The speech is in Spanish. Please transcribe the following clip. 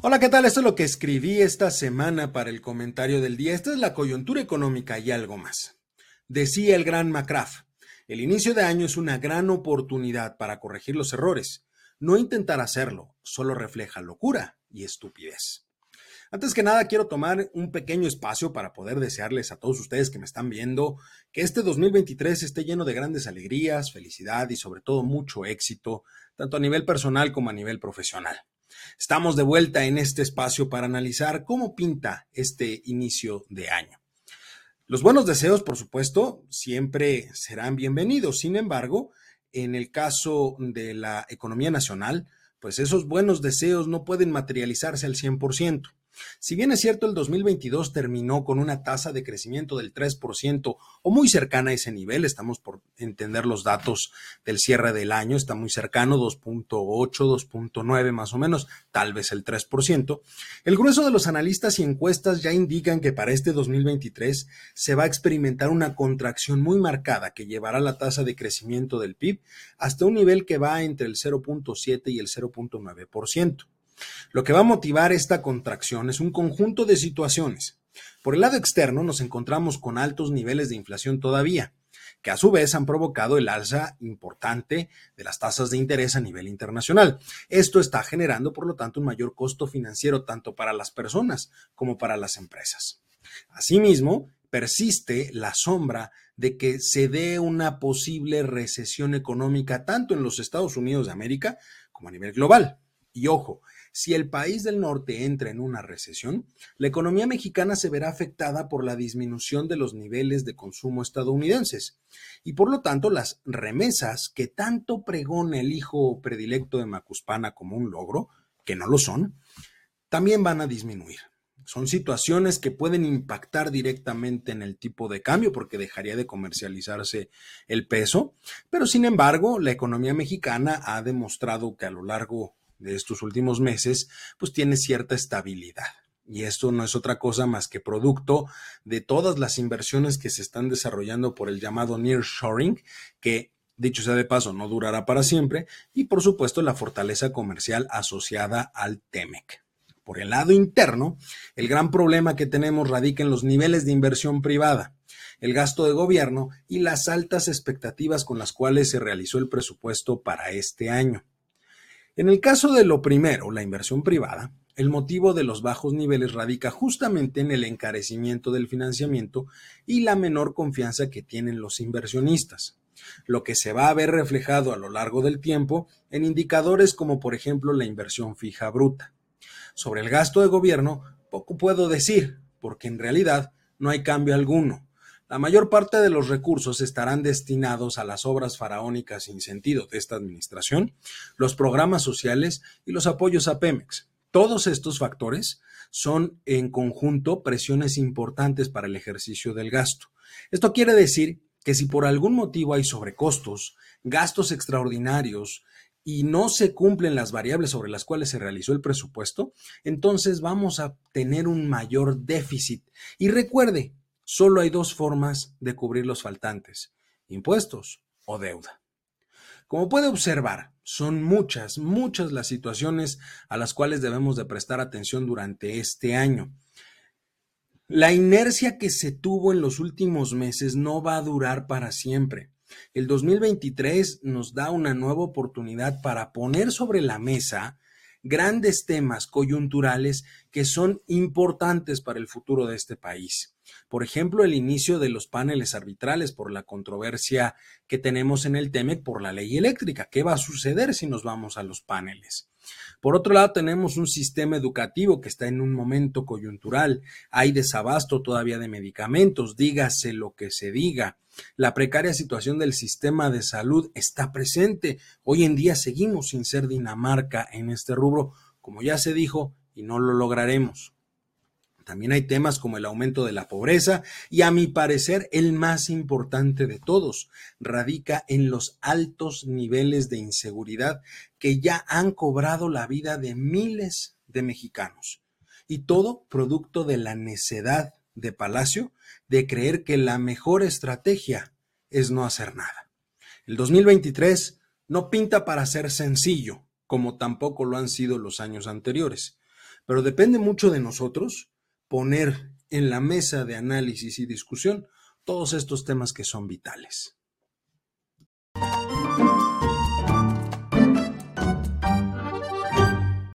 Hola, ¿qué tal? Esto es lo que escribí esta semana para el comentario del día. Esta es la coyuntura económica y algo más. Decía el gran McCraff, el inicio de año es una gran oportunidad para corregir los errores. No intentar hacerlo, solo refleja locura y estupidez. Antes que nada, quiero tomar un pequeño espacio para poder desearles a todos ustedes que me están viendo que este 2023 esté lleno de grandes alegrías, felicidad y sobre todo mucho éxito, tanto a nivel personal como a nivel profesional. Estamos de vuelta en este espacio para analizar cómo pinta este inicio de año. Los buenos deseos, por supuesto, siempre serán bienvenidos. Sin embargo, en el caso de la economía nacional, pues esos buenos deseos no pueden materializarse al 100%. Si bien es cierto, el 2022 terminó con una tasa de crecimiento del 3% o muy cercana a ese nivel, estamos por entender los datos del cierre del año, está muy cercano, 2.8, 2.9 más o menos, tal vez el 3%. El grueso de los analistas y encuestas ya indican que para este 2023 se va a experimentar una contracción muy marcada que llevará la tasa de crecimiento del PIB hasta un nivel que va entre el 0.7 y el 0.9%. Lo que va a motivar esta contracción es un conjunto de situaciones. Por el lado externo nos encontramos con altos niveles de inflación todavía, que a su vez han provocado el alza importante de las tasas de interés a nivel internacional. Esto está generando, por lo tanto, un mayor costo financiero tanto para las personas como para las empresas. Asimismo, persiste la sombra de que se dé una posible recesión económica tanto en los Estados Unidos de América como a nivel global. Y ojo, si el país del norte entra en una recesión, la economía mexicana se verá afectada por la disminución de los niveles de consumo estadounidenses y por lo tanto las remesas que tanto pregona el hijo predilecto de Macuspana como un logro, que no lo son, también van a disminuir. Son situaciones que pueden impactar directamente en el tipo de cambio porque dejaría de comercializarse el peso, pero sin embargo la economía mexicana ha demostrado que a lo largo de estos últimos meses, pues tiene cierta estabilidad. Y esto no es otra cosa más que producto de todas las inversiones que se están desarrollando por el llamado nearshoring, que dicho sea de paso no durará para siempre, y por supuesto la fortaleza comercial asociada al TEMEC. Por el lado interno, el gran problema que tenemos radica en los niveles de inversión privada, el gasto de gobierno y las altas expectativas con las cuales se realizó el presupuesto para este año. En el caso de lo primero, la inversión privada, el motivo de los bajos niveles radica justamente en el encarecimiento del financiamiento y la menor confianza que tienen los inversionistas, lo que se va a ver reflejado a lo largo del tiempo en indicadores como por ejemplo la inversión fija bruta. Sobre el gasto de gobierno, poco puedo decir, porque en realidad no hay cambio alguno. La mayor parte de los recursos estarán destinados a las obras faraónicas sin sentido de esta administración, los programas sociales y los apoyos a Pemex. Todos estos factores son en conjunto presiones importantes para el ejercicio del gasto. Esto quiere decir que si por algún motivo hay sobrecostos, gastos extraordinarios y no se cumplen las variables sobre las cuales se realizó el presupuesto, entonces vamos a tener un mayor déficit. Y recuerde, solo hay dos formas de cubrir los faltantes, impuestos o deuda. Como puede observar, son muchas, muchas las situaciones a las cuales debemos de prestar atención durante este año. La inercia que se tuvo en los últimos meses no va a durar para siempre. El 2023 nos da una nueva oportunidad para poner sobre la mesa grandes temas coyunturales que son importantes para el futuro de este país. Por ejemplo, el inicio de los paneles arbitrales por la controversia que tenemos en el TEMEC por la ley eléctrica. ¿Qué va a suceder si nos vamos a los paneles? Por otro lado, tenemos un sistema educativo que está en un momento coyuntural. Hay desabasto todavía de medicamentos, dígase lo que se diga. La precaria situación del sistema de salud está presente. Hoy en día seguimos sin ser Dinamarca en este rubro, como ya se dijo, y no lo lograremos. También hay temas como el aumento de la pobreza y a mi parecer el más importante de todos radica en los altos niveles de inseguridad que ya han cobrado la vida de miles de mexicanos. Y todo producto de la necedad de Palacio de creer que la mejor estrategia es no hacer nada. El 2023 no pinta para ser sencillo, como tampoco lo han sido los años anteriores pero depende mucho de nosotros poner en la mesa de análisis y discusión todos estos temas que son vitales.